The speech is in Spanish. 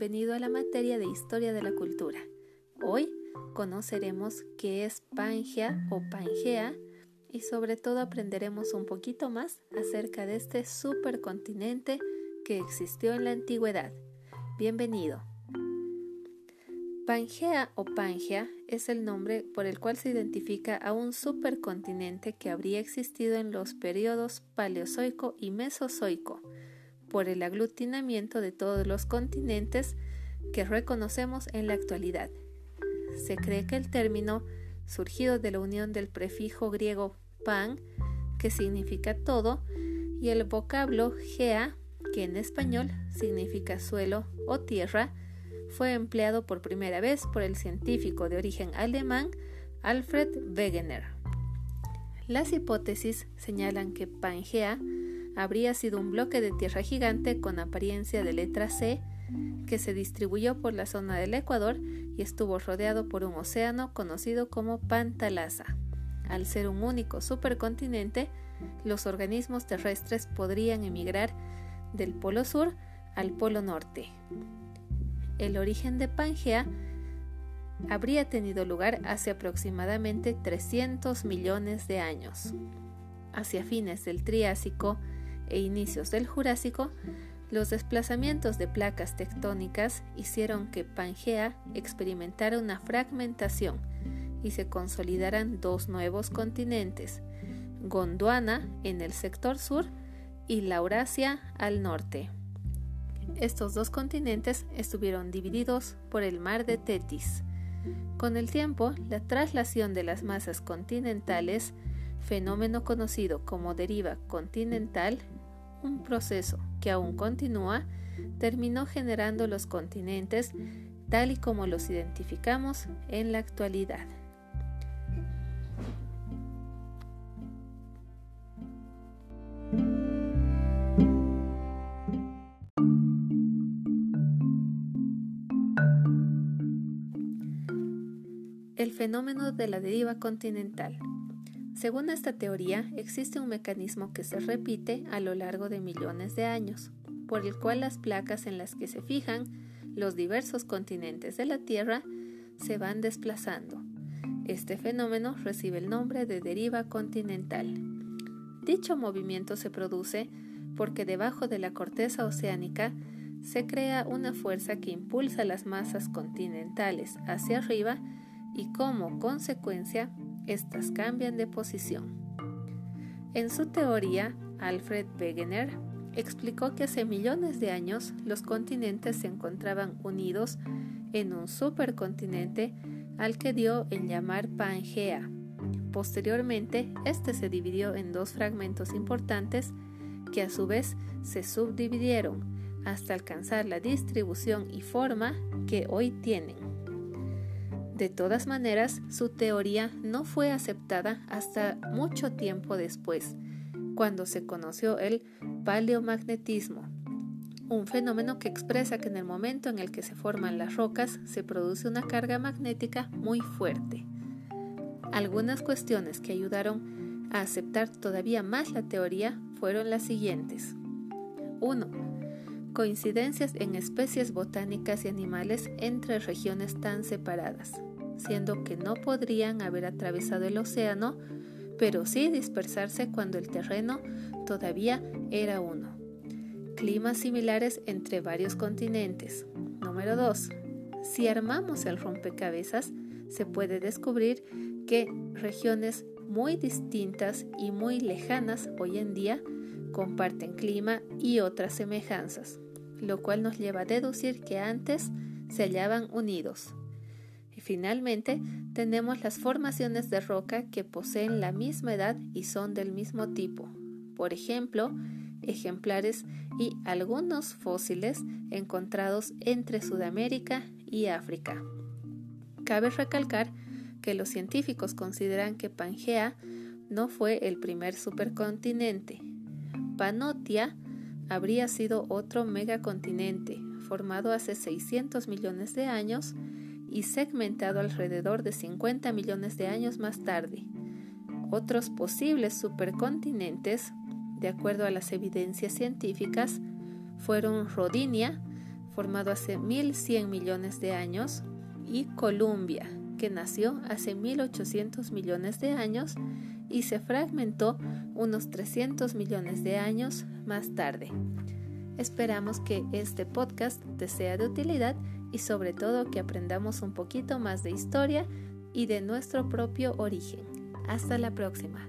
bienvenido a la materia de Historia de la Cultura. Hoy conoceremos qué es Pangea o Pangea y sobre todo aprenderemos un poquito más acerca de este supercontinente que existió en la antigüedad. Bienvenido. Pangea o Pangea es el nombre por el cual se identifica a un supercontinente que habría existido en los periodos Paleozoico y Mesozoico, por el aglutinamiento de todos los continentes que reconocemos en la actualidad. Se cree que el término, surgido de la unión del prefijo griego pan, que significa todo, y el vocablo gea, que en español significa suelo o tierra, fue empleado por primera vez por el científico de origen alemán Alfred Wegener. Las hipótesis señalan que Pangea habría sido un bloque de tierra gigante con apariencia de letra C que se distribuyó por la zona del Ecuador y estuvo rodeado por un océano conocido como Pantalasa. Al ser un único supercontinente, los organismos terrestres podrían emigrar del polo sur al polo norte el origen de Pangea habría tenido lugar hace aproximadamente 300 millones de años. Hacia fines del Triásico e inicios del Jurásico, los desplazamientos de placas tectónicas hicieron que Pangea experimentara una fragmentación y se consolidaran dos nuevos continentes, Gondwana en el sector sur y Laurasia al norte. Estos dos continentes estuvieron divididos por el mar de Tetis. Con el tiempo, la traslación de las masas continentales, fenómeno conocido como deriva continental, un proceso que aún continúa, terminó generando los continentes tal y como los identificamos en la actualidad. El fenómeno de la deriva continental. Según esta teoría, existe un mecanismo que se repite a lo largo de millones de años, por el cual las placas en las que se fijan los diversos continentes de la Tierra se van desplazando. Este fenómeno recibe el nombre de deriva continental. Dicho movimiento se produce porque debajo de la corteza oceánica se crea una fuerza que impulsa las masas continentales hacia arriba y como consecuencia éstas cambian de posición. En su teoría, Alfred Wegener explicó que hace millones de años los continentes se encontraban unidos en un supercontinente al que dio el llamar Pangea. Posteriormente, este se dividió en dos fragmentos importantes que a su vez se subdividieron hasta alcanzar la distribución y forma que hoy tienen. De todas maneras, su teoría no fue aceptada hasta mucho tiempo después, cuando se conoció el paleomagnetismo, un fenómeno que expresa que en el momento en el que se forman las rocas se produce una carga magnética muy fuerte. Algunas cuestiones que ayudaron a aceptar todavía más la teoría fueron las siguientes. 1. Coincidencias en especies botánicas y animales entre regiones tan separadas siendo que no podrían haber atravesado el océano, pero sí dispersarse cuando el terreno todavía era uno. Climas similares entre varios continentes. Número 2. Si armamos el rompecabezas, se puede descubrir que regiones muy distintas y muy lejanas hoy en día comparten clima y otras semejanzas, lo cual nos lleva a deducir que antes se hallaban unidos. Finalmente tenemos las formaciones de roca que poseen la misma edad y son del mismo tipo. Por ejemplo, ejemplares y algunos fósiles encontrados entre Sudamérica y África. Cabe recalcar que los científicos consideran que Pangea no fue el primer supercontinente. Panotia habría sido otro megacontinente formado hace 600 millones de años y segmentado alrededor de 50 millones de años más tarde. Otros posibles supercontinentes, de acuerdo a las evidencias científicas, fueron Rodinia, formado hace 1100 millones de años, y Columbia, que nació hace 1800 millones de años y se fragmentó unos 300 millones de años más tarde. Esperamos que este podcast te sea de utilidad y sobre todo que aprendamos un poquito más de historia y de nuestro propio origen. Hasta la próxima.